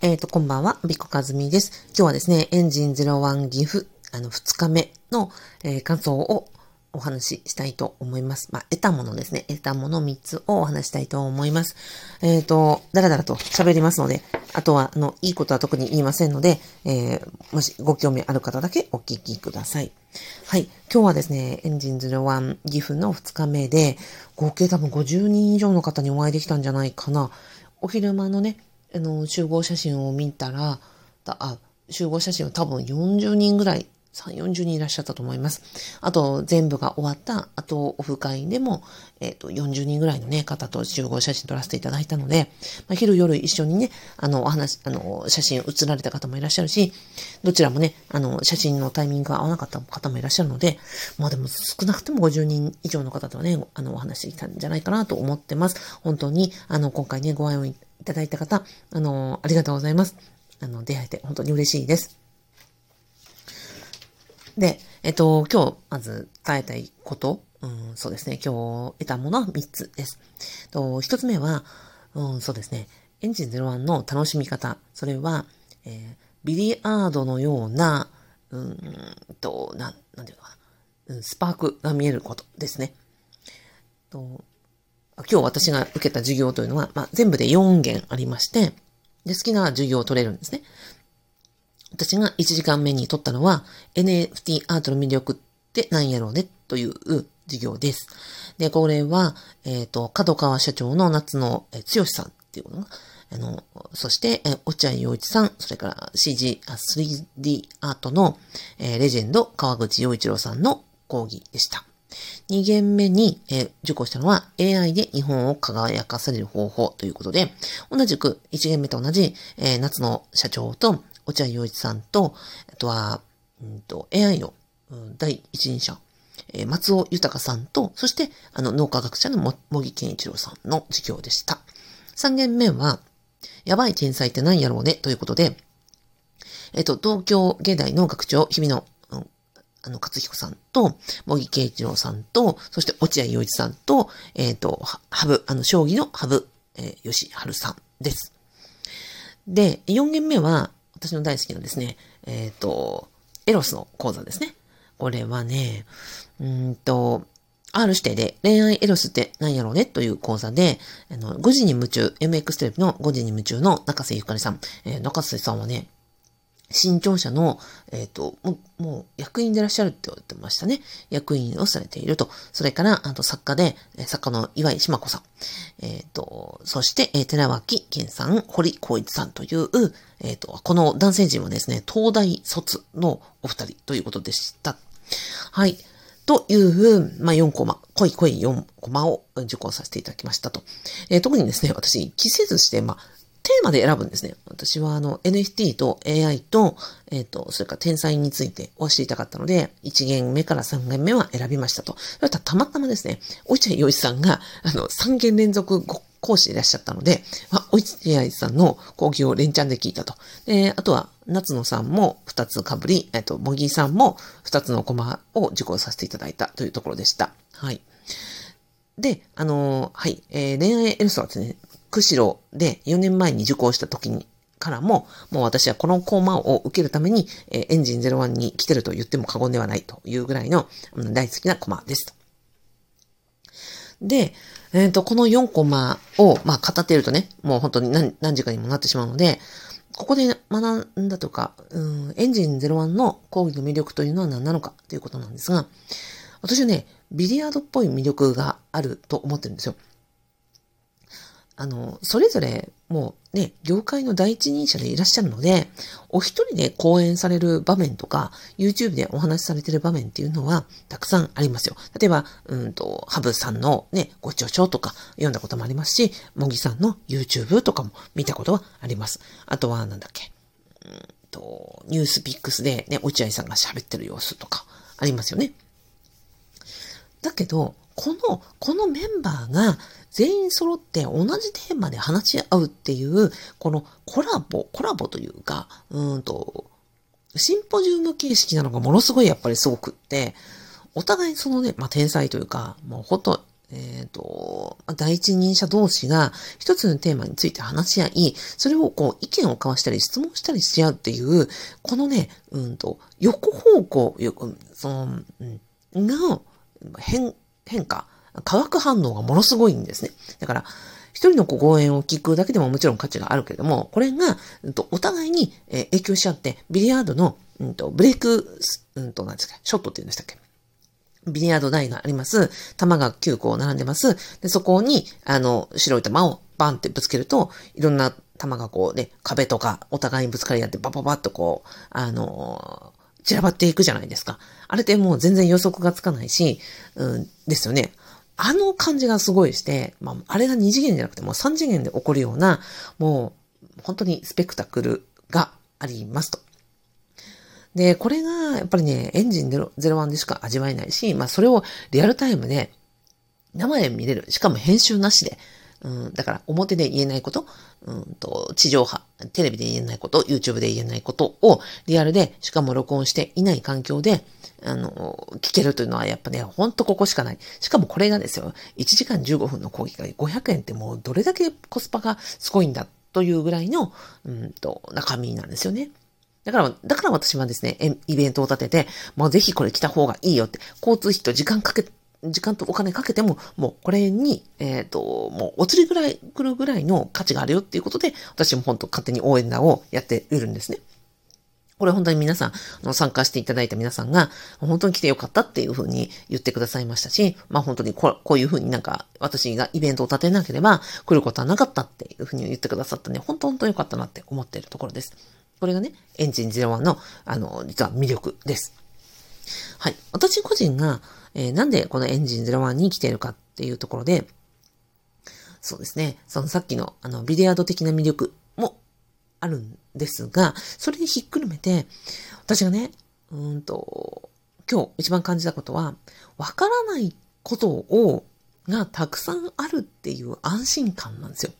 えっ、ー、と、こんばんは、ビコカズミです。今日はですね、エンジン01岐阜、あの、2日目の、えー、感想をお話ししたいと思います。まあ、得たものですね。得たもの3つをお話したいと思います。えっ、ー、と、だらだらと喋りますので、あとは、あの、いいことは特に言いませんので、えー、もしご興味ある方だけお聞きください。はい。今日はですね、エンジン01岐阜の2日目で、合計多分50人以上の方にお会いできたんじゃないかな。お昼間のね、あの、集合写真を見たら、あ、集合写真は多分40人ぐらい、3、40人いらっしゃったと思います。あと、全部が終わった、あと、オフ会でも、えっ、ー、と、40人ぐらいのね、方と集合写真撮らせていただいたので、まあ、昼夜一緒にね、あの、お話、あの、写真写られた方もいらっしゃるし、どちらもね、あの、写真のタイミングが合わなかった方もいらっしゃるので、まあでも少なくても50人以上の方とはね、あの、お話ししたんじゃないかなと思ってます。本当に、あの、今回ね、ご愛用いただいた方、あの、ありがとうございます。あの、出会えて本当に嬉しいです。で、えっと、今日、まず伝えたいこと、うん、そうですね、今日得たものは3つです。と、1つ目は、うん、そうですね、エンジン01の楽しみ方。それは、えー、ビリアードのような、うんと、なん、なんていうのかな、うん、スパークが見えることですね。と今日私が受けた授業というのは、まあ、全部で4件ありまして、で、好きな授業を取れるんですね。私が1時間目に取ったのは、NFT アートの魅力って何やろうねという授業です。で、これは、えっ、ー、と、角川社長の夏の、え剛さんっていうのが、あの、そして、え落合陽一さん、それから CG、3D アートの、えー、レジェンド川口陽一郎さんの講義でした。2限目に、えー、受講したのは AI で日本を輝かせる方法ということで、同じく1限目と同じ、えー、夏の社長と落合陽一さんと、あとは、うんと、AI の、うん、第一人者、えー、松尾豊さんと、そして、あの、脳科学者の茂木健一郎さんの授業でした。3限目は、やばい天才って何やろうねということで、えっ、と、東京芸大の学長、日比野あの、勝彦さんと、茂木圭一郎さんと、そして落合陽一さんと、えっ、ー、と、ハブ、あの、将棋のハブ、えー、吉春さんです。で、4件目は、私の大好きなですね、えっ、ー、と、エロスの講座ですね。これはね、うんと、R 指定で恋愛エロスって何やろうねという講座で、あの、5時に夢中、MX テレビの5時に夢中の中瀬ゆかりさん。えー、中瀬さんはね、新庁舎の、えっ、ー、と、もう、もう役員でいらっしゃるって言ってましたね。役員をされていると。それから、あと作家で、作家の岩井島子さん。えっ、ー、と、そして、えー、寺脇健さん、堀光一さんという、えっ、ー、と、この男性陣はですね、東大卒のお二人ということでした。はい。という、まあ、4コマ、濃い濃い4コマを受講させていただきましたと。えー、特にですね、私、季節して、まあ、テーマで選ぶんですね。私はあの NFT と AI と、えっ、ー、と、それから天才についてを知りたかったので、1限目から3限目は選びましたと。それたたまたまですね、おいちゃいよいさんが、あの、3件連続講師でいらっしゃったので、まあ、おいちゃいさんの講義を連チャンで聞いたと。で、あとは、夏野さんも2つかぶり、えっ、ー、と、茂木さんも2つのコマを受講させていただいたというところでした。はい。で、あのー、はい、えー、恋愛エルスはですね、釧路で4年前に受講した時にからも、もう私はこのコーマを受けるために、えー、エンジン01に来てると言っても過言ではないというぐらいの、うん、大好きなコマです。で、えっ、ー、と、この4コマを、まあ、語っているとね、もう本当に何何時間にもなってしまうので、ここで学んだとか、うん、エンジン01の講義の魅力というのは何なのかということなんですが、私はね、ビリヤードっぽい魅力があると思ってるんですよ。あの、それぞれもうね、業界の第一人者でいらっしゃるので、お一人で講演される場面とか、YouTube でお話しされてる場面っていうのはたくさんありますよ。例えば、うんと、ハブさんのね、ご著書とか読んだこともありますし、モギさんの YouTube とかも見たことはあります。あとは、なんだっけ、うんと、ニュースピックスでね、落合さんが喋ってる様子とかありますよね。だけど、この、このメンバーが全員揃って同じテーマで話し合うっていう、このコラボ、コラボというか、うんと、シンポジウム形式なのがものすごいやっぱりすごくって、お互いそのね、まあ、天才というか、もうほと、えっ、ー、と、第一人者同士が一つのテーマについて話し合い、それをこう意見を交わしたり質問したりし合うっていう、このね、うんと、横方向、その、うん、が、変、変化、化学反応がものすごいんですね。だから、一人の講演を聞くだけでももちろん価値があるけれども、これが、うん、とお互いに、影響し合って、ビリヤードの、うんと、ブレイク、うんと、なんですか、ショットって言うんでしたっけ？ビリヤード台があります。玉が9個並んでます。で、そこに、あの、白い玉をバンってぶつけると、いろんな玉がこうね、壁とかお互いにぶつかり合ってバババッとこう、あの散らばっていくじゃないですか。あれってもう全然予測がつかないし、うん、ですよね。あの感じがすごいして、まあ、あれが2次元じゃなくてもう3次元で起こるような、もう、本当にスペクタクルがありますと。で、これが、やっぱりね、エンジン01でしか味わえないし、まあ、それをリアルタイムで、生で見れる。しかも編集なしで。うん、だから表で言えないこと、うんと、地上波、テレビで言えないこと、YouTube で言えないことをリアルで、しかも録音していない環境で、あの、聞けるというのはやっぱね、ほんとここしかない。しかもこれがですよ、1時間15分の講義が500円ってもうどれだけコスパがすごいんだというぐらいの、うんと、中身なんですよね。だから、だから私はですね、イベントを立てて、もうぜひこれ来た方がいいよって、交通費と時間かけ、時間とお金かけても、もうこれに、えっ、ー、と、もうお釣りぐらい、来るぐらいの価値があるよっていうことで、私も本当勝手に応援団をやっているんですね。これ本当に皆さん、あの参加していただいた皆さんが、本当に来てよかったっていうふうに言ってくださいましたし、まあ本当にここういうふうになんか私がイベントを立てなければ来ることはなかったっていうふうに言ってくださったんで、本当本当によかったなって思っているところです。これがね、エンジン01の、あの、実は魅力です。はい。私個人が、えー、なんでこのエンジン01に来てるかっていうところで、そうですね。そのさっきの、あの、ビデアード的な魅力もあるんですが、それにひっくるめて、私がね、うんと、今日一番感じたことは、わからないことを、がたくさんあるっていう安心感なんですよ。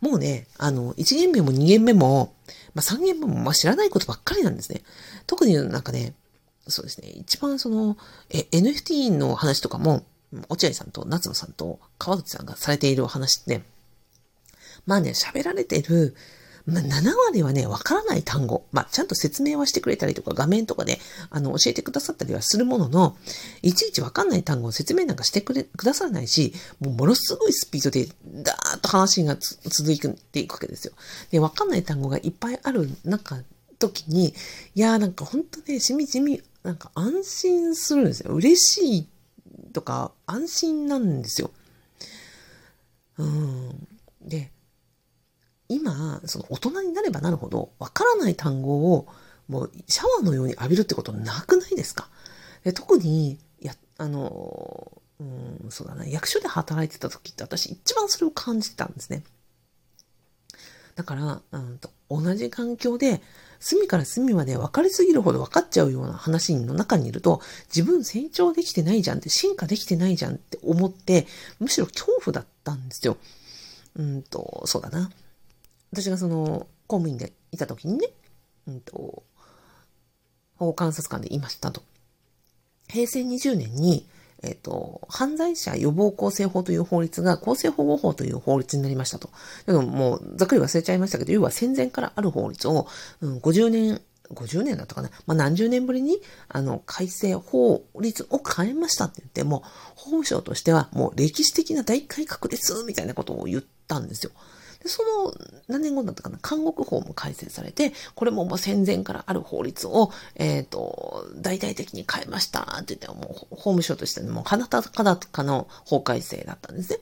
もうね、あの、1限目も2限目も、まあ、3限目も、まあ、知らないことばっかりなんですね。特になんかね、そうですね、一番その、え、NFT の話とかも、落合さんと夏野さんと川口さんがされているお話って、まあね、喋られてる、まあ、7割はね、わからない単語。まあ、ちゃんと説明はしてくれたりとか、画面とかで、あの、教えてくださったりはするものの、いちいちわかんない単語を説明なんかしてくれ、くださらないし、もうものすごいスピードで、ダーッと話が続いていくわけですよ。で、わかんない単語がいっぱいある中、時に、いやーなんかほんとね、しみじみ、なんか安心するんですよ。嬉しいとか、安心なんですよ。うん。で、今、その大人になればなるほど、わからない単語をもうシャワーのように浴びるってことなくないですか？で特に、や、あの、うん、そうだな、役所で働いてた時って私一番それを感じてたんですね。だから、うんと、同じ環境で、隅から隅まで分かりすぎるほど分かっちゃうような話の中にいると、自分成長できてないじゃんって、進化できてないじゃんって思って、むしろ恐怖だったんですよ。うんと、そうだな。私がその、公務員でいた時にね、うんと、保護観察官でいましたと。平成20年に、えっ、と、犯罪者予防構成法という法律が公正保護法という法律になりましたと。でももう、ざっくり忘れちゃいましたけど、要は戦前からある法律を、うん、50年、50年だったかな。まあ、何十年ぶりに、あの、改正法律を変えましたって言って、も法務省としては、もう歴史的な大改革です、みたいなことを言ったんですよ。で、その何年後だったかな、監獄法も改正されて、これももう戦前からある法律を、えっ、ー、と、大々的に変えましたって言って、もう法務省としてもう鼻高々の法改正だったんですね。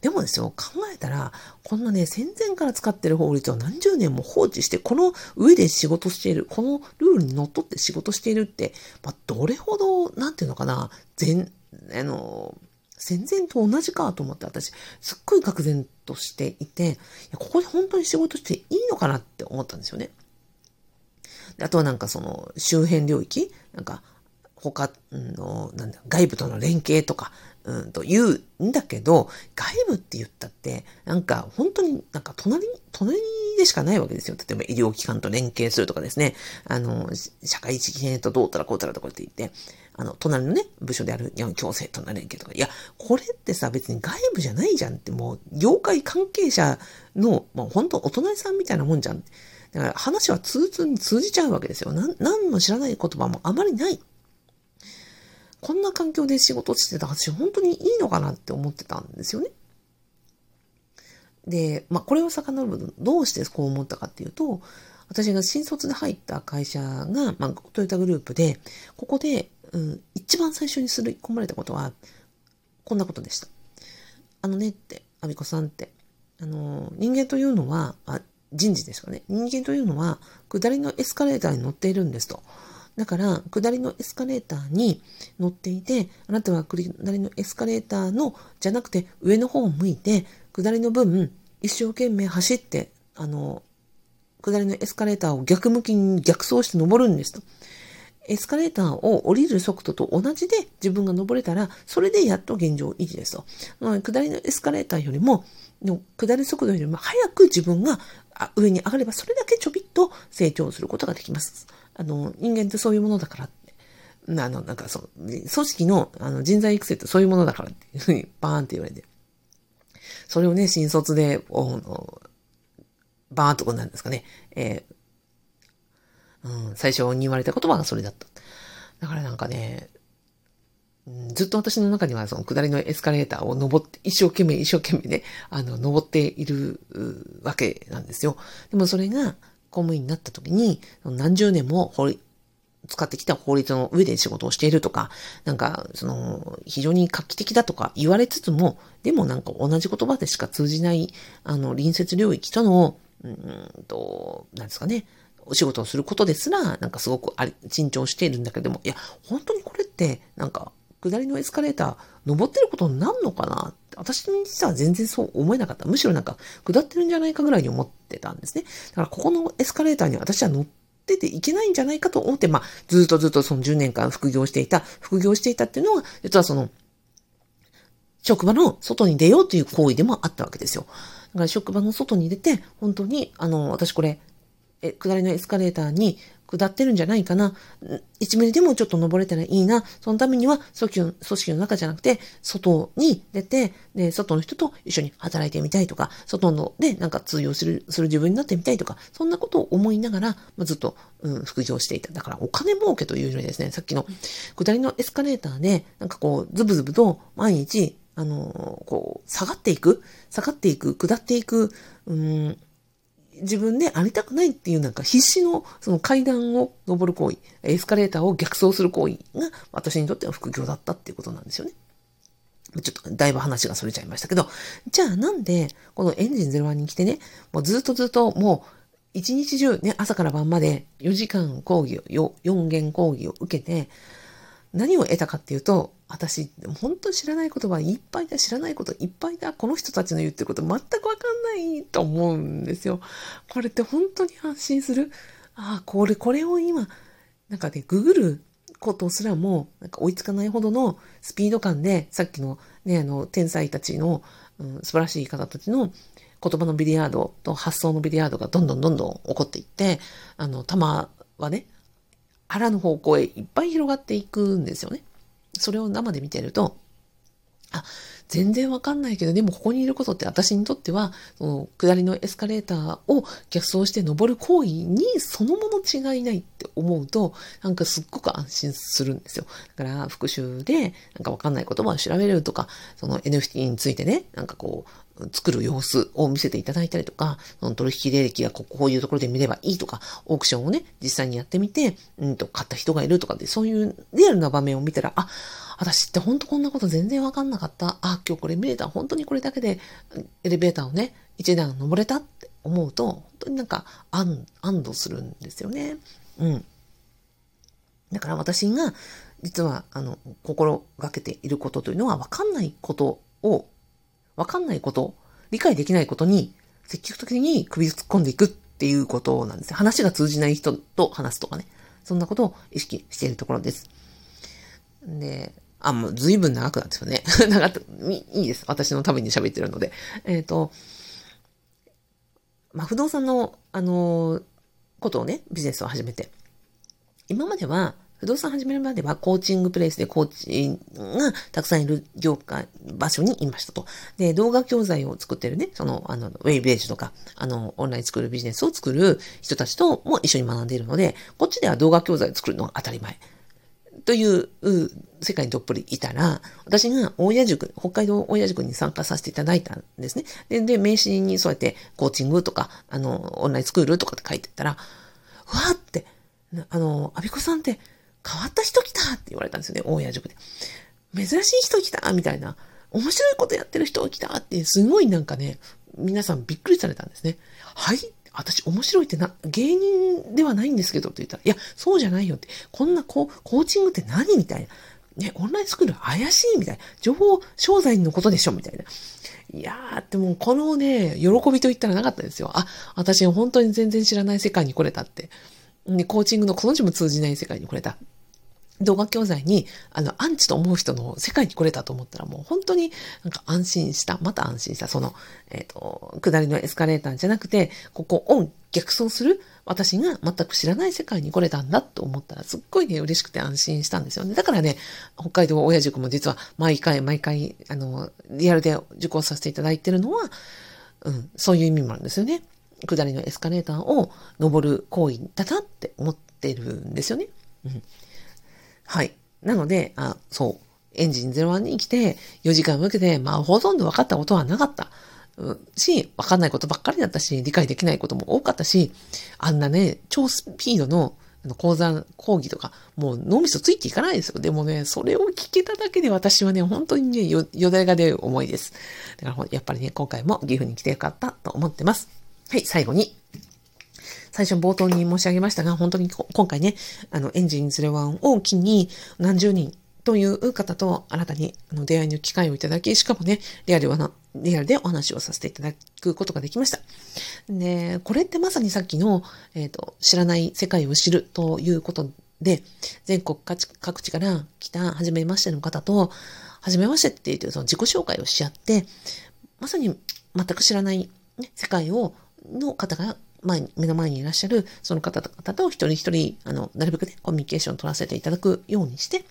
でもですよ、考えたら、こんなね、戦前から使ってる法律を何十年も放置して、この上で仕事している、このルールにのっって仕事しているって、まあ、どれほど、なんていうのかな、全、あの、戦前と同じかと思って私、すっごい愕然としていて、いやここで本当に仕事していいのかなって思ったんですよね。あとはなんかその周辺領域、なんか他の、なんだ、外部との連携とか、うんと言うんだけど、外部って言ったって、なんか本当になんか隣、隣でしかないわけですよ。例えば医療機関と連携するとかですね、あの、社会的変とどうたらこうたらとかって言って、あの、隣のね、部署である、いや、強制との連携とか、いや、これってさ、別に外部じゃないじゃんって、もう、業界関係者の、まあ、本当お隣さんみたいなもんじゃん。だから話は通通に通じちゃうわけですよ。なん、何の知らない言葉もあまりない。こんな環境で仕事してた私、本当にいいのかなって思ってたんですよね。で、まあ、これを遡ると、どうしてこう思ったかっていうと、私が新卒で入った会社が、まあ、トヨタグループで、ここで、うん、一番最初にすり込まれたことは、こんなことでした。あのねって、アビコさんって、あの、人間というのは、あ人事ですかね。人間というのは、下りのエスカレーターに乗っているんですと。だから、下りのエスカレーターに乗っていて、あなたは下りのエスカレーターの、じゃなくて上の方を向いて、下りの分、一生懸命走って、あの、下りのエスカレーターを逆向きに逆走して登るんですと。エスカレーターを降りる速度と同じで自分が登れたら、それでやっと現状維持ですと。下りのエスカレーターよりも、下り速度よりも早く自分が上に上がれば、それだけちょびっと成長することができます。あの、人間ってそういうものだからって。あの、なんかそう、組織のあの人材育成ってそういうものだからっていうふうにバーンって言われて。それをね、新卒で、おバーンとこうなんですかね、えー、うん、最初に言われた言葉がそれだった。だからなんかね、ずっと私の中にはその下りのエスカレーターを登って、一生懸命一生懸命ね、あの、登っているわけなんですよ。でもそれが公務員になった時に、何十年も法律、使ってきた法律の上で仕事をしているとか、なんか、その、非常に画期的だとか言われつつも、でもなんか同じ言葉でしか通じない、あの、隣接領域との、うんと、なんですかね、お仕事をすることですら、なんかすごくあり、慎重しているんだけども、いや、本当にこれって、なんか、下りのエスカレーター、登ってることになるのかな私に実は全然そう思えなかった。むしろなんか、下ってるんじゃないかぐらいに思ってたんですね。だから、ここのエスカレーターに私は乗ってていけないんじゃないかと思って、まあ、ずっとずっとその10年間副業していた、副業していたっていうのは、実はその、職場の外に出ようという行為でもあったわけですよ。だから職場の外に出て、本当に、あの、私これ、え、下りのエスカレーターに下ってるんじゃないかな。1ミリでもちょっと登れたらいいな。そのためには組織の、組織の中じゃなくて、外に出て、で、外の人と一緒に働いてみたいとか、外のでなんか通用する、する自分になってみたいとか、そんなことを思いながら、ま、ずっと、うん、副業していた。だからお金儲けというよりですね、さっきの下りのエスカレーターで、なんかこう、ズブズブと毎日、あの、こう、下がっていく、下がっていく、下っていく、うん、自分でありたくないっていうなんか必死のその階段を登る行為、エスカレーターを逆走する行為が私にとっては副業だったっていうことなんですよね。ちょっとだいぶ話がそれちゃいましたけど、じゃあなんでこのエンジン01に来てね、もうずっとずっともう一日中ね、朝から晩まで4時間講義を、4限講義を受けて、何を得たかっていうと、私、本当に知らない言葉いっぱいだ、知らないこといっぱいだ、この人たちの言ってること全くわかんないと思うんですよ。これって本当に安心する？ああ、これ、これを今、なんかね、ググることすらも、なんか追いつかないほどのスピード感で、さっきのね、あの、天才たちの、うん、素晴らしい方たちの言葉のビリヤードと発想のビリヤードがどんどんどんどん起こっていって、あの、玉はね、あらぬ方向へいっぱい広がっていくんですよね。それを生で見てると、あ、全然わかんないけど、でもここにいることって私にとっては、その下りのエスカレーターを逆走して登る行為にそのもの違いないって思うと、なんかすっごく安心するんですよ。だから復習で、なんかわかんない言葉を調べるとか、その NFT についてね、なんかこう、作る様子を見せていただいたりとか、その取引履歴がこういうところで見ればいいとか、オークションをね、実際にやってみて、うんと、買った人がいるとかで、そういうリアルな場面を見たら、あ、私って本当こんなこと全然わかんなかった。あ、今日これ見れた。本当にこれだけでエレベーターをね、一段登れたって思うと、本当になんか安、安堵するんですよね。うん。だから私が、実は、あの、心がけていることというのは、わかんないことをわかんないこと、理解できないことに積極的に首を突っ込んでいくっていうことなんですね話が通じない人と話すとかね。そんなことを意識しているところです。で、あ、もう随分長くなってよね。長く、いいです。私のために喋ってるので。えっ、ー、と、まあ、不動産の、あの、ことをね、ビジネスを始めて。今までは、不動産始めるまではコーチングプレイスでコーチがたくさんいる業界、場所にいましたと。で、動画教材を作ってるね、その、あの、ウェイブレージュとか、あの、オンライン作るビジネスを作る人たちとも一緒に学んでいるので、こっちでは動画教材を作るのが当たり前。という世界にどっぷりいたら、私が大谷塾、北海道大谷塾に参加させていただいたんですね。で、で名刺にそうやってコーチングとか、あの、オンラインスクールとかって書いてたら、わーって、あの、アビコさんって変わった人来たって言われたんですよね、大谷塾で。珍しい人来たみたいな。面白いことやってる人来たって、すごいなんかね、皆さんびっくりされたんですね。はい？私面白いってな、芸人ではないんですけどって言ったら、いや、そうじゃないよって。こんなこう、コーチングって何みたいな。ね、オンラインスクール怪しいみたいな。情報商材のことでしょみたいな。いやー、でもうこのね、喜びと言ったらなかったですよ。あ、私本当に全然知らない世界に来れたって。で、コーチングのこの字も通じない世界に来れた。動画教材に、あの、アンチと思う人の世界に来れたと思ったらもう本当になんか安心した。また安心した。その、えっ、ー、と、下りのエスカレーターじゃなくて、ここオン、逆走する私が全く知らない世界に来れたんだと思ったらすっごいね、嬉しくて安心したんですよね。だからね、北海道親塾も実は毎回毎回、あの、リアルで受講させていただいてるのは、うん、そういう意味もあるんですよね。下りのエスカレーターを登る行為だなって思ってるんですよね。うんはい。なので、あ、そう。エンジン01に来て4時間向けて、まあほとんど分かったことはなかった。し、分かんないことばっかりだったし、理解できないことも多かったし、あんなね、超スピードのあの講座、講義とか、もう脳みそついていかないですよ。でもね、それを聞けただけで私はね、本当にね、よ、よだれが出る思いです。だからやっぱりね、今回も岐阜に来てよかったと思ってます。はい、最後に、最初冒頭に申し上げましたが、本当に今回ね、あの、エンジン01を機に何十人という方と新たにあの出会いの機会をいただき、しかもね、リアルはな、リアルでお話をさせていただくことができました。で、これってまさにさっきの、えっ、ー、と、知らない世界を知るということで、全国各地から来た初めましての方と、初めましてって言ってその自己紹介をし合って、まさに全く知らない、世界を、の方が前に、目の前にいらっしゃるその方々と一人一人、あの、なるべくね、コミュニケーションを取らせていただくようにして、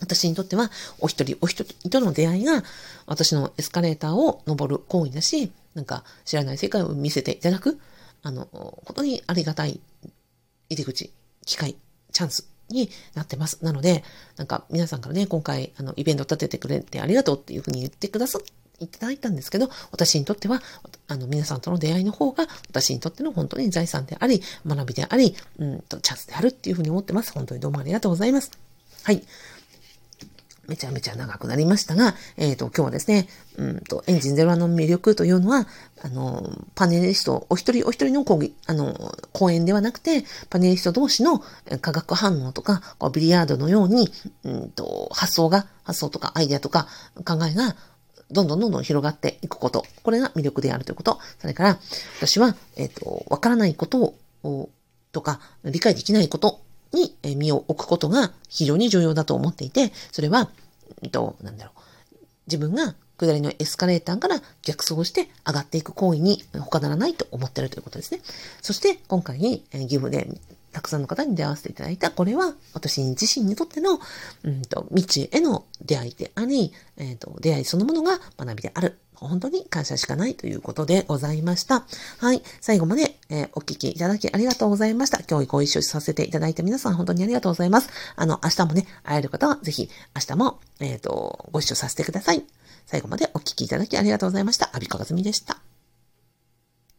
私にとっては、お一人お一人との出会いが、私のエスカレーターを登る行為だし、なんか知らない世界を見せていただく、あの、本当にありがたい入り口、機会、チャンスになってます。なので、なんか皆さんからね、今回、あの、イベント立ててくれてありがとうっていうふうに言ってくださっいただいたんですけど、私にとっては、あの、皆さんとの出会いの方が、私にとっての本当に財産であり、学びであり、うんと、チャンスであるっていうふうに思ってます。本当にどうもありがとうございます。はい。めちゃめちゃ長くなりましたが、えっ、ー、と、今日はですね、うんと、エンジンゼロの魅力というのは、あの、パネリスト、お一人お一人の講義、あの、講演ではなくて、パネリスト同士の化学反応とか、ビリヤードのように、うんと、発想が、発想とかアイデアとか考えが、どんどんどんどん広がっていくこと。これが魅力であるということ。それから、私は、えっ、ー、と、わからないことを、とか、理解できないことに身を置くことが非常に重要だと思っていて、それは、えっと、なんだろう。自分が下りのエスカレーターから逆走して上がっていく行為に他ならないと思ってるということですね。そして今回にえ、義務でたくさんの方に出会わせていただいた、これは私自身にとっての、うんと、未知への出会いであり、えっ、ー、と、出会いそのものが学びである。本当に感謝しかないということでございました。はい。最後まで、えー、お聞きいただきありがとうございました。今日ご一緒させていただいた皆さん本当にありがとうございます。あの、明日もね、会える方はぜひ明日も、えっ、ー、と、ご一緒させてください。最後までお聞きいただきありがとうございました。アビコガズミでした。